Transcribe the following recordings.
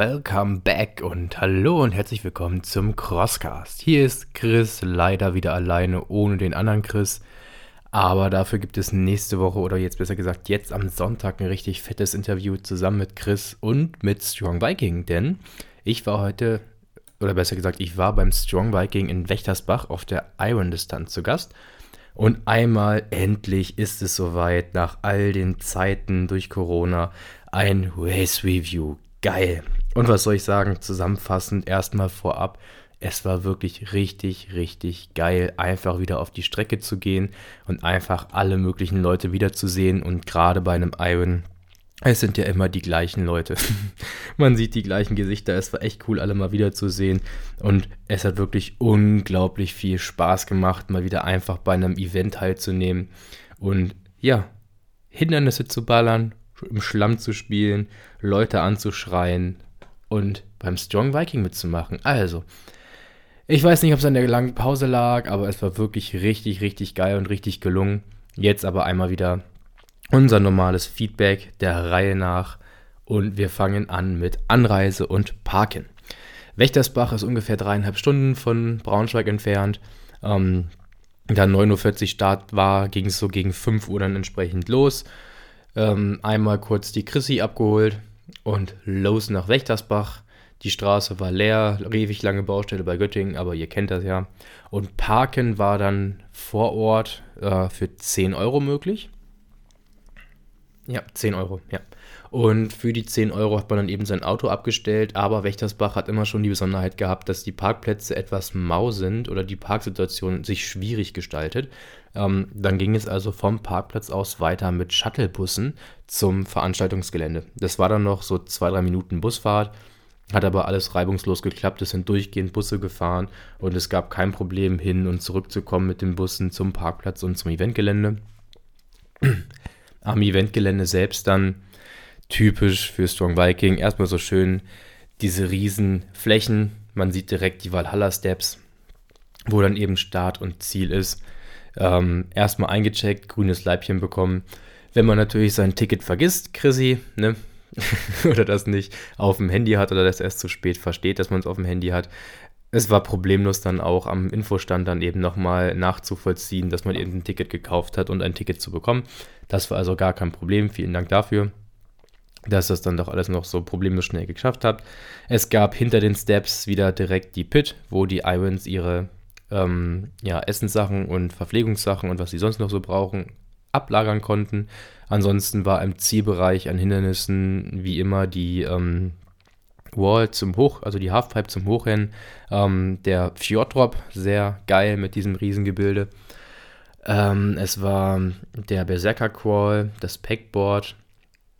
welcome back und hallo und herzlich willkommen zum Crosscast. Hier ist Chris leider wieder alleine ohne den anderen Chris, aber dafür gibt es nächste Woche oder jetzt besser gesagt jetzt am Sonntag ein richtig fettes Interview zusammen mit Chris und mit Strong Viking, denn ich war heute, oder besser gesagt, ich war beim Strong Viking in Wächtersbach auf der Iron-Distanz zu Gast. Und einmal endlich ist es soweit, nach all den Zeiten durch Corona, ein Race Review. Geil. Und was soll ich sagen? Zusammenfassend erstmal vorab. Es war wirklich richtig, richtig geil, einfach wieder auf die Strecke zu gehen und einfach alle möglichen Leute wiederzusehen. Und gerade bei einem Iron, es sind ja immer die gleichen Leute. Man sieht die gleichen Gesichter. Es war echt cool, alle mal wiederzusehen. Und es hat wirklich unglaublich viel Spaß gemacht, mal wieder einfach bei einem Event teilzunehmen. Und ja, Hindernisse zu ballern, im Schlamm zu spielen, Leute anzuschreien und beim Strong Viking mitzumachen. Also, ich weiß nicht, ob es an der langen Pause lag, aber es war wirklich richtig, richtig geil und richtig gelungen. Jetzt aber einmal wieder unser normales Feedback der Reihe nach und wir fangen an mit Anreise und Parken. Wächtersbach ist ungefähr dreieinhalb Stunden von Braunschweig entfernt. Ähm, da 9.40 Uhr Start war, ging es so gegen 5 Uhr dann entsprechend los. Ähm, einmal kurz die Chrissy abgeholt und los nach Wächtersbach. Die Straße war leer, ewig lange Baustelle bei Göttingen, aber ihr kennt das ja. Und Parken war dann vor Ort äh, für 10 Euro möglich. Ja, 10 Euro, ja. Und für die 10 Euro hat man dann eben sein Auto abgestellt, aber Wächtersbach hat immer schon die Besonderheit gehabt, dass die Parkplätze etwas mau sind oder die Parksituation sich schwierig gestaltet. Ähm, dann ging es also vom Parkplatz aus weiter mit Shuttlebussen zum Veranstaltungsgelände. Das war dann noch so zwei, drei Minuten Busfahrt, hat aber alles reibungslos geklappt. Es sind durchgehend Busse gefahren und es gab kein Problem, hin und zurück zu kommen mit den Bussen zum Parkplatz und zum Eventgelände. Am Eventgelände selbst dann typisch für Strong Viking erstmal so schön diese riesen Flächen. Man sieht direkt die Valhalla Steps, wo dann eben Start und Ziel ist ähm, erstmal eingecheckt, grünes Leibchen bekommen. Wenn man natürlich sein Ticket vergisst, Chrissy, ne? oder das nicht auf dem Handy hat oder das erst zu spät versteht, dass man es auf dem Handy hat. Es war problemlos dann auch am Infostand dann eben nochmal nachzuvollziehen, dass man eben ein Ticket gekauft hat und ein Ticket zu bekommen. Das war also gar kein Problem. Vielen Dank dafür, dass das dann doch alles noch so problemlos schnell geschafft hat. Es gab hinter den Steps wieder direkt die Pit, wo die Irons ihre ähm, ja, Essenssachen und Verpflegungssachen und was sie sonst noch so brauchen, ablagern konnten. Ansonsten war im Zielbereich an Hindernissen wie immer die ähm, Wall zum Hoch, also die Halfpipe zum Hochrennen, ähm, der Fjorddrop, sehr geil mit diesem Riesengebilde. Ähm, es war der Berserker Crawl, das Packboard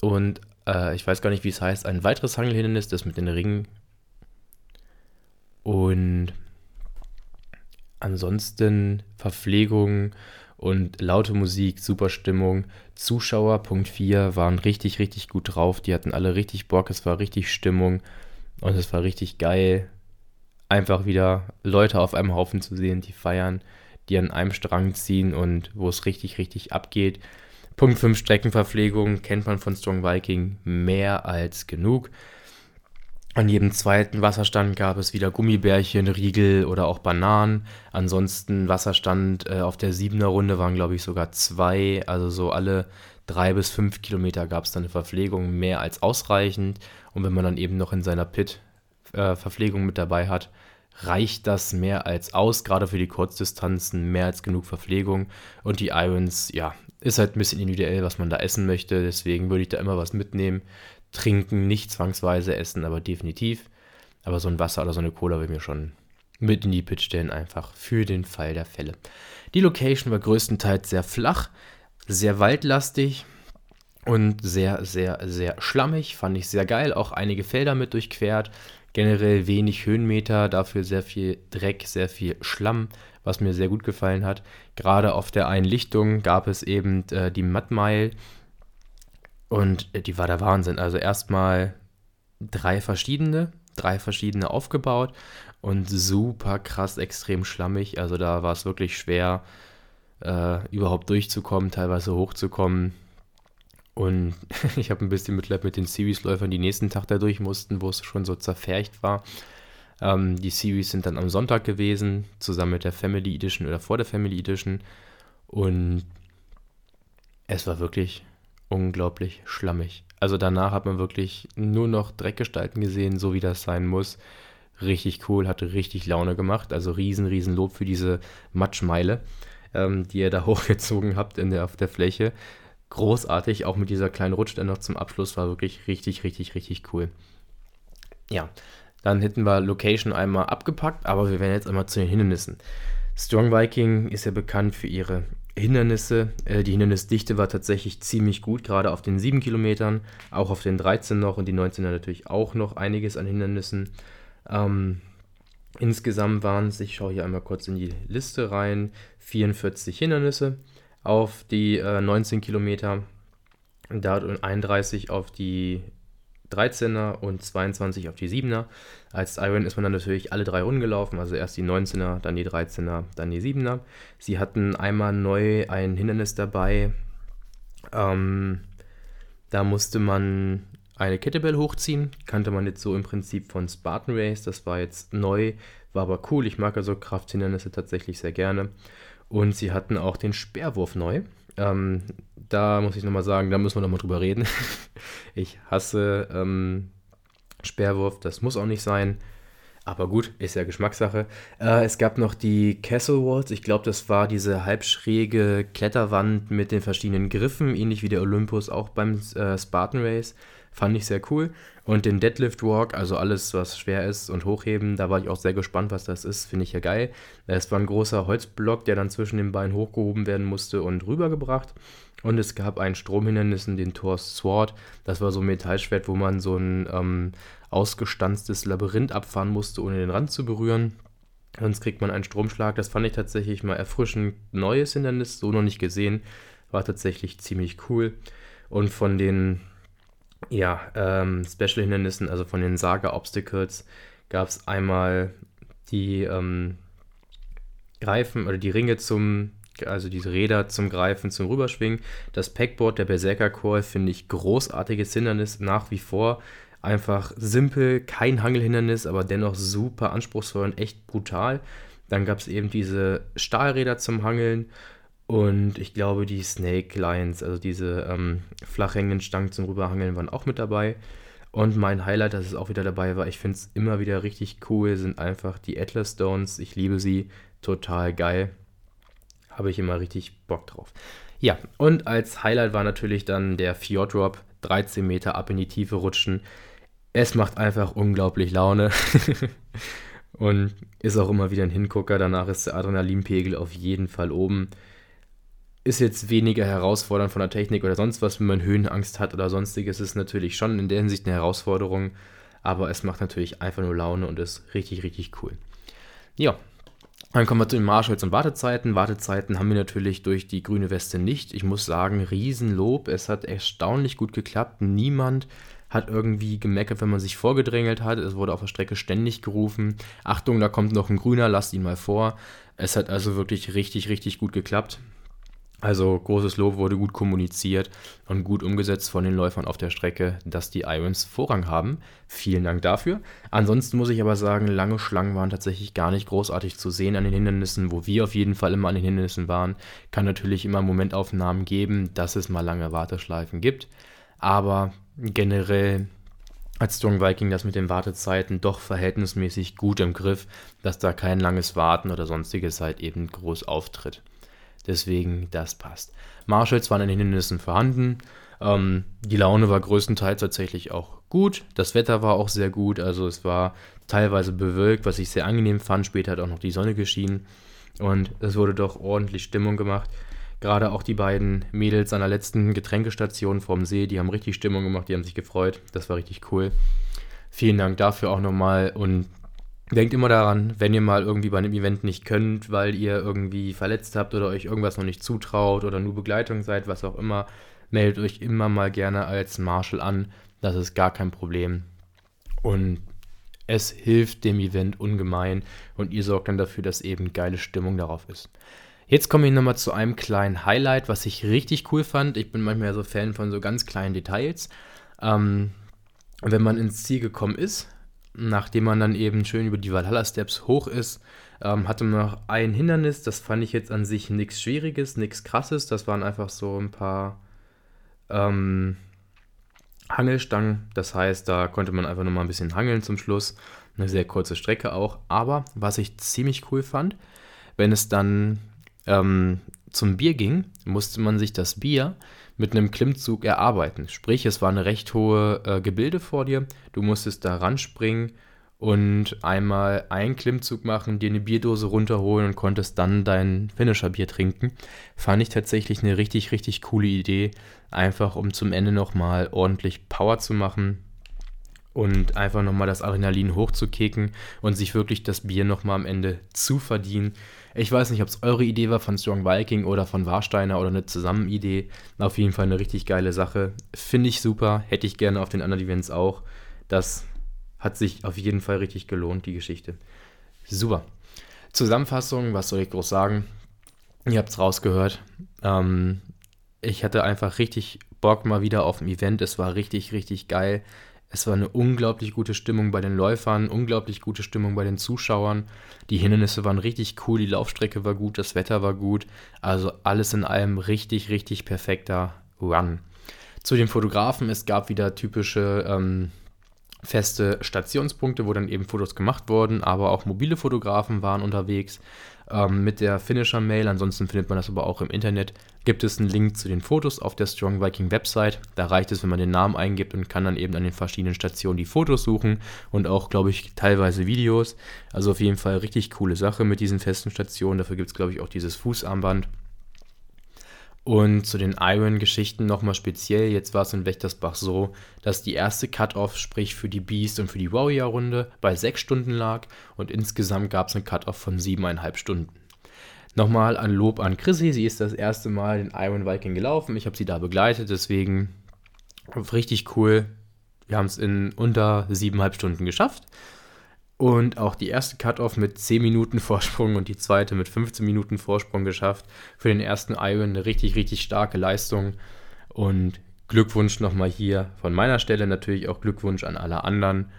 und äh, ich weiß gar nicht, wie es heißt, ein weiteres Hangelhindernis, das mit den Ringen. Und Ansonsten Verpflegung und laute Musik, super Stimmung. Zuschauer, Punkt 4, waren richtig, richtig gut drauf. Die hatten alle richtig Bock, es war richtig Stimmung und es war richtig geil, einfach wieder Leute auf einem Haufen zu sehen, die feiern, die an einem Strang ziehen und wo es richtig, richtig abgeht. Punkt 5, Streckenverpflegung, kennt man von Strong Viking mehr als genug. An jedem zweiten Wasserstand gab es wieder Gummibärchen, Riegel oder auch Bananen. Ansonsten Wasserstand äh, auf der siebener Runde waren, glaube ich, sogar zwei. Also so alle drei bis fünf Kilometer gab es dann eine Verpflegung, mehr als ausreichend. Und wenn man dann eben noch in seiner Pit äh, Verpflegung mit dabei hat, reicht das mehr als aus, gerade für die Kurzdistanzen, mehr als genug Verpflegung. Und die Irons, ja, ist halt ein bisschen individuell, was man da essen möchte. Deswegen würde ich da immer was mitnehmen trinken, nicht zwangsweise essen, aber definitiv. Aber so ein Wasser oder so eine Cola will mir schon mit in die Pit stellen, einfach für den Fall der Fälle. Die Location war größtenteils sehr flach, sehr waldlastig und sehr, sehr, sehr schlammig. Fand ich sehr geil. Auch einige Felder mit durchquert. Generell wenig Höhenmeter, dafür sehr viel Dreck, sehr viel Schlamm, was mir sehr gut gefallen hat. Gerade auf der Einlichtung gab es eben äh, die Mud Mile und äh, die war der Wahnsinn. Also erstmal drei verschiedene, drei verschiedene aufgebaut und super krass extrem schlammig. Also da war es wirklich schwer, äh, überhaupt durchzukommen, teilweise hochzukommen. Und ich habe ein bisschen Mitleid mit den Series-Läufern, die nächsten Tag da durch mussten, wo es schon so zerfärcht war. Ähm, die Series sind dann am Sonntag gewesen, zusammen mit der Family Edition oder vor der Family Edition. Und es war wirklich unglaublich schlammig. Also danach hat man wirklich nur noch Dreckgestalten gesehen, so wie das sein muss. Richtig cool, hatte richtig Laune gemacht. Also riesen, riesen Lob für diese Matschmeile, ähm, die ihr da hochgezogen habt in der, auf der Fläche. Großartig, auch mit dieser kleinen Rutsch dann noch zum Abschluss, war wirklich richtig, richtig, richtig cool. Ja, dann hätten wir Location einmal abgepackt, aber wir werden jetzt einmal zu den Hindernissen. Strong Viking ist ja bekannt für ihre Hindernisse. Äh, die Hindernisdichte war tatsächlich ziemlich gut, gerade auf den 7 Kilometern, auch auf den 13 noch und die 19er natürlich auch noch einiges an Hindernissen. Ähm, insgesamt waren es, ich schaue hier einmal kurz in die Liste rein, 44 Hindernisse auf die äh, 19 Kilometer, da 31 auf die 13er und 22 auf die 7er. Als Iron ist man dann natürlich alle drei Runden gelaufen, also erst die 19er, dann die 13er, dann die 7er. Sie hatten einmal neu ein Hindernis dabei. Ähm, da musste man eine Kettlebell hochziehen. Kannte man jetzt so im Prinzip von Spartan Race. Das war jetzt neu, war aber cool. Ich mag also Krafthindernisse tatsächlich sehr gerne. Und sie hatten auch den Speerwurf neu. Ähm, da muss ich nochmal sagen, da müssen wir nochmal drüber reden. ich hasse ähm, Speerwurf, das muss auch nicht sein. Aber gut, ist ja Geschmackssache. Äh, es gab noch die Castle Walls. Ich glaube, das war diese halbschräge Kletterwand mit den verschiedenen Griffen, ähnlich wie der Olympus auch beim äh, Spartan Race. Fand ich sehr cool. Und den Deadlift Walk, also alles, was schwer ist und hochheben, da war ich auch sehr gespannt, was das ist. Finde ich ja geil. Es war ein großer Holzblock, der dann zwischen den Beinen hochgehoben werden musste und rübergebracht. Und es gab ein Stromhindernis, den Tor Sword. Das war so ein Metallschwert, wo man so ein ähm, ausgestanztes Labyrinth abfahren musste, ohne den Rand zu berühren. Sonst kriegt man einen Stromschlag. Das fand ich tatsächlich mal erfrischend neues Hindernis, so noch nicht gesehen. War tatsächlich ziemlich cool. Und von den ja, ähm, Special-Hindernissen, also von den Saga-Obstacles, gab es einmal die ähm, Greifen oder die Ringe zum, also diese Räder zum Greifen, zum Rüberschwingen. Das Packboard der Berserker Core finde ich großartiges Hindernis nach wie vor. Einfach simpel, kein Hangelhindernis, aber dennoch super anspruchsvoll und echt brutal. Dann gab es eben diese Stahlräder zum Hangeln und ich glaube, die Snake Lines, also diese ähm, flach hängenden Stangen zum Rüberhangeln, waren auch mit dabei. Und mein Highlight, dass es auch wieder dabei war, ich finde es immer wieder richtig cool, sind einfach die Atlas Stones. Ich liebe sie, total geil. Habe ich immer richtig Bock drauf. Ja, und als Highlight war natürlich dann der Fjord Drop, 13 Meter ab in die Tiefe rutschen. Es macht einfach unglaublich Laune. und ist auch immer wieder ein Hingucker. Danach ist der Adrenalinpegel auf jeden Fall oben ist jetzt weniger herausfordernd von der Technik oder sonst was, wenn man Höhenangst hat oder sonstiges, ist natürlich schon in der Hinsicht eine Herausforderung, aber es macht natürlich einfach nur Laune und ist richtig, richtig cool. Ja, dann kommen wir zu den Marshalls und Wartezeiten. Wartezeiten haben wir natürlich durch die grüne Weste nicht. Ich muss sagen, Riesenlob. Es hat erstaunlich gut geklappt. Niemand hat irgendwie gemeckert, wenn man sich vorgedrängelt hat. Es wurde auf der Strecke ständig gerufen. Achtung, da kommt noch ein grüner, lasst ihn mal vor. Es hat also wirklich richtig, richtig gut geklappt. Also großes Lob wurde gut kommuniziert und gut umgesetzt von den Läufern auf der Strecke, dass die Irons Vorrang haben. Vielen Dank dafür. Ansonsten muss ich aber sagen, lange Schlangen waren tatsächlich gar nicht großartig zu sehen an den Hindernissen, wo wir auf jeden Fall immer an den Hindernissen waren. Kann natürlich immer Momentaufnahmen geben, dass es mal lange Warteschleifen gibt. Aber generell hat Strong Viking das mit den Wartezeiten doch verhältnismäßig gut im Griff, dass da kein langes Warten oder sonstiges halt eben groß auftritt. Deswegen, das passt. Marshalls waren in den Hindernissen vorhanden. Ähm, die Laune war größtenteils tatsächlich auch gut. Das Wetter war auch sehr gut. Also es war teilweise bewölkt, was ich sehr angenehm fand. Später hat auch noch die Sonne geschienen. Und es wurde doch ordentlich Stimmung gemacht. Gerade auch die beiden Mädels an der letzten Getränkestation vorm See, die haben richtig Stimmung gemacht, die haben sich gefreut. Das war richtig cool. Vielen Dank dafür auch nochmal. Und Denkt immer daran, wenn ihr mal irgendwie bei einem Event nicht könnt, weil ihr irgendwie verletzt habt oder euch irgendwas noch nicht zutraut oder nur Begleitung seid, was auch immer, meldet euch immer mal gerne als Marshall an. Das ist gar kein Problem. Und es hilft dem Event ungemein und ihr sorgt dann dafür, dass eben geile Stimmung darauf ist. Jetzt komme ich nochmal zu einem kleinen Highlight, was ich richtig cool fand. Ich bin manchmal so Fan von so ganz kleinen Details. Ähm, wenn man ins Ziel gekommen ist, nachdem man dann eben schön über die Valhalla Steps hoch ist, ähm, hatte man noch ein Hindernis. Das fand ich jetzt an sich nichts Schwieriges, nichts Krasses. Das waren einfach so ein paar ähm, Hangelstangen. Das heißt, da konnte man einfach nochmal ein bisschen hangeln zum Schluss. Eine sehr kurze Strecke auch. Aber was ich ziemlich cool fand, wenn es dann ähm, zum Bier ging, musste man sich das Bier mit einem Klimmzug erarbeiten. Sprich, es war eine recht hohe äh, Gebilde vor dir. Du musstest da ranspringen und einmal einen Klimmzug machen, dir eine Bierdose runterholen und konntest dann dein Finisher-Bier trinken. Fand ich tatsächlich eine richtig, richtig coole Idee. Einfach um zum Ende nochmal ordentlich Power zu machen und einfach nochmal das Adrenalin hochzukicken und sich wirklich das Bier nochmal am Ende zu verdienen. Ich weiß nicht, ob es eure Idee war von Strong Viking oder von Warsteiner oder eine Zusammenidee. Auf jeden Fall eine richtig geile Sache. Finde ich super. Hätte ich gerne auf den anderen Events auch. Das hat sich auf jeden Fall richtig gelohnt, die Geschichte. Super. Zusammenfassung, was soll ich groß sagen? Ihr habt es rausgehört. Ähm, ich hatte einfach richtig Bock mal wieder auf ein Event. Es war richtig, richtig geil. Es war eine unglaublich gute Stimmung bei den Läufern, unglaublich gute Stimmung bei den Zuschauern. Die Hindernisse waren richtig cool, die Laufstrecke war gut, das Wetter war gut. Also alles in allem richtig, richtig perfekter Run. Zu den Fotografen, es gab wieder typische ähm, feste Stationspunkte, wo dann eben Fotos gemacht wurden, aber auch mobile Fotografen waren unterwegs ähm, mit der Finisher-Mail. Ansonsten findet man das aber auch im Internet. Gibt es einen Link zu den Fotos auf der Strong Viking Website. Da reicht es, wenn man den Namen eingibt und kann dann eben an den verschiedenen Stationen die Fotos suchen und auch, glaube ich, teilweise Videos. Also auf jeden Fall richtig coole Sache mit diesen festen Stationen. Dafür gibt es, glaube ich, auch dieses Fußarmband. Und zu den Iron-Geschichten nochmal speziell, jetzt war es in Wächtersbach so, dass die erste Cut-Off, sprich für die Beast und für die Warrior-Runde, bei sechs Stunden lag und insgesamt gab es eine Cut-Off von siebeneinhalb Stunden. Nochmal ein Lob an Chrissy, sie ist das erste Mal in Iron Viking gelaufen, ich habe sie da begleitet, deswegen richtig cool. Wir haben es in unter siebeneinhalb Stunden geschafft. Und auch die erste Cut-Off mit 10 Minuten Vorsprung und die zweite mit 15 Minuten Vorsprung geschafft. Für den ersten Iron eine richtig, richtig starke Leistung. Und Glückwunsch nochmal hier von meiner Stelle, natürlich auch Glückwunsch an alle anderen.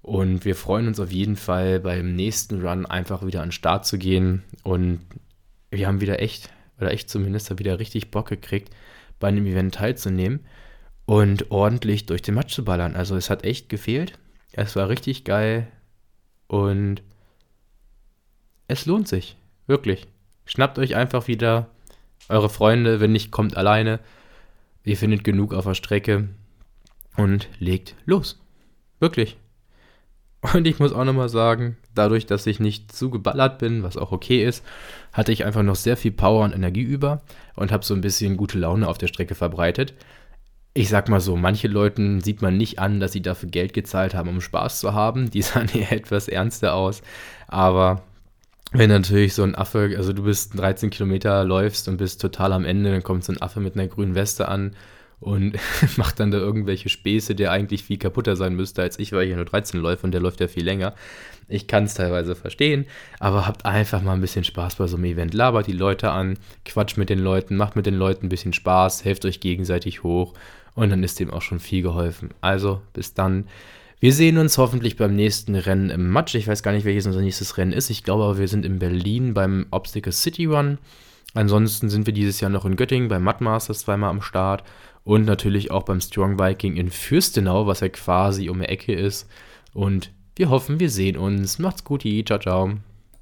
Und wir freuen uns auf jeden Fall beim nächsten Run einfach wieder an den Start zu gehen. Und wir haben wieder echt, oder echt zumindest wieder richtig Bock gekriegt, bei einem Event teilzunehmen und ordentlich durch den Matsch zu ballern. Also es hat echt gefehlt. Es war richtig geil. Und es lohnt sich, wirklich. Schnappt euch einfach wieder eure Freunde, wenn nicht, kommt alleine. Ihr findet genug auf der Strecke und legt los. Wirklich. Und ich muss auch nochmal sagen, dadurch, dass ich nicht zu geballert bin, was auch okay ist, hatte ich einfach noch sehr viel Power und Energie über und habe so ein bisschen gute Laune auf der Strecke verbreitet ich sag mal so, manche Leuten sieht man nicht an, dass sie dafür Geld gezahlt haben, um Spaß zu haben. Die sahen eher etwas ernster aus. Aber wenn natürlich so ein Affe, also du bist 13 Kilometer läufst und bist total am Ende, dann kommt so ein Affe mit einer grünen Weste an und macht dann da irgendwelche Späße, der eigentlich viel kaputter sein müsste als ich, weil ich ja nur 13 läufe und der läuft ja viel länger. Ich kann es teilweise verstehen, aber habt einfach mal ein bisschen Spaß bei so einem Event. Labert die Leute an, quatscht mit den Leuten, macht mit den Leuten ein bisschen Spaß, helft euch gegenseitig hoch und dann ist dem auch schon viel geholfen. Also bis dann. Wir sehen uns hoffentlich beim nächsten Rennen im Matsch. Ich weiß gar nicht, welches unser nächstes Rennen ist. Ich glaube aber, wir sind in Berlin beim Obstacle City Run. Ansonsten sind wir dieses Jahr noch in Göttingen beim Mud Masters zweimal am Start und natürlich auch beim Strong Viking in Fürstenau, was ja quasi um die Ecke ist. Und wir hoffen, wir sehen uns. Macht's gut, ciao, ciao.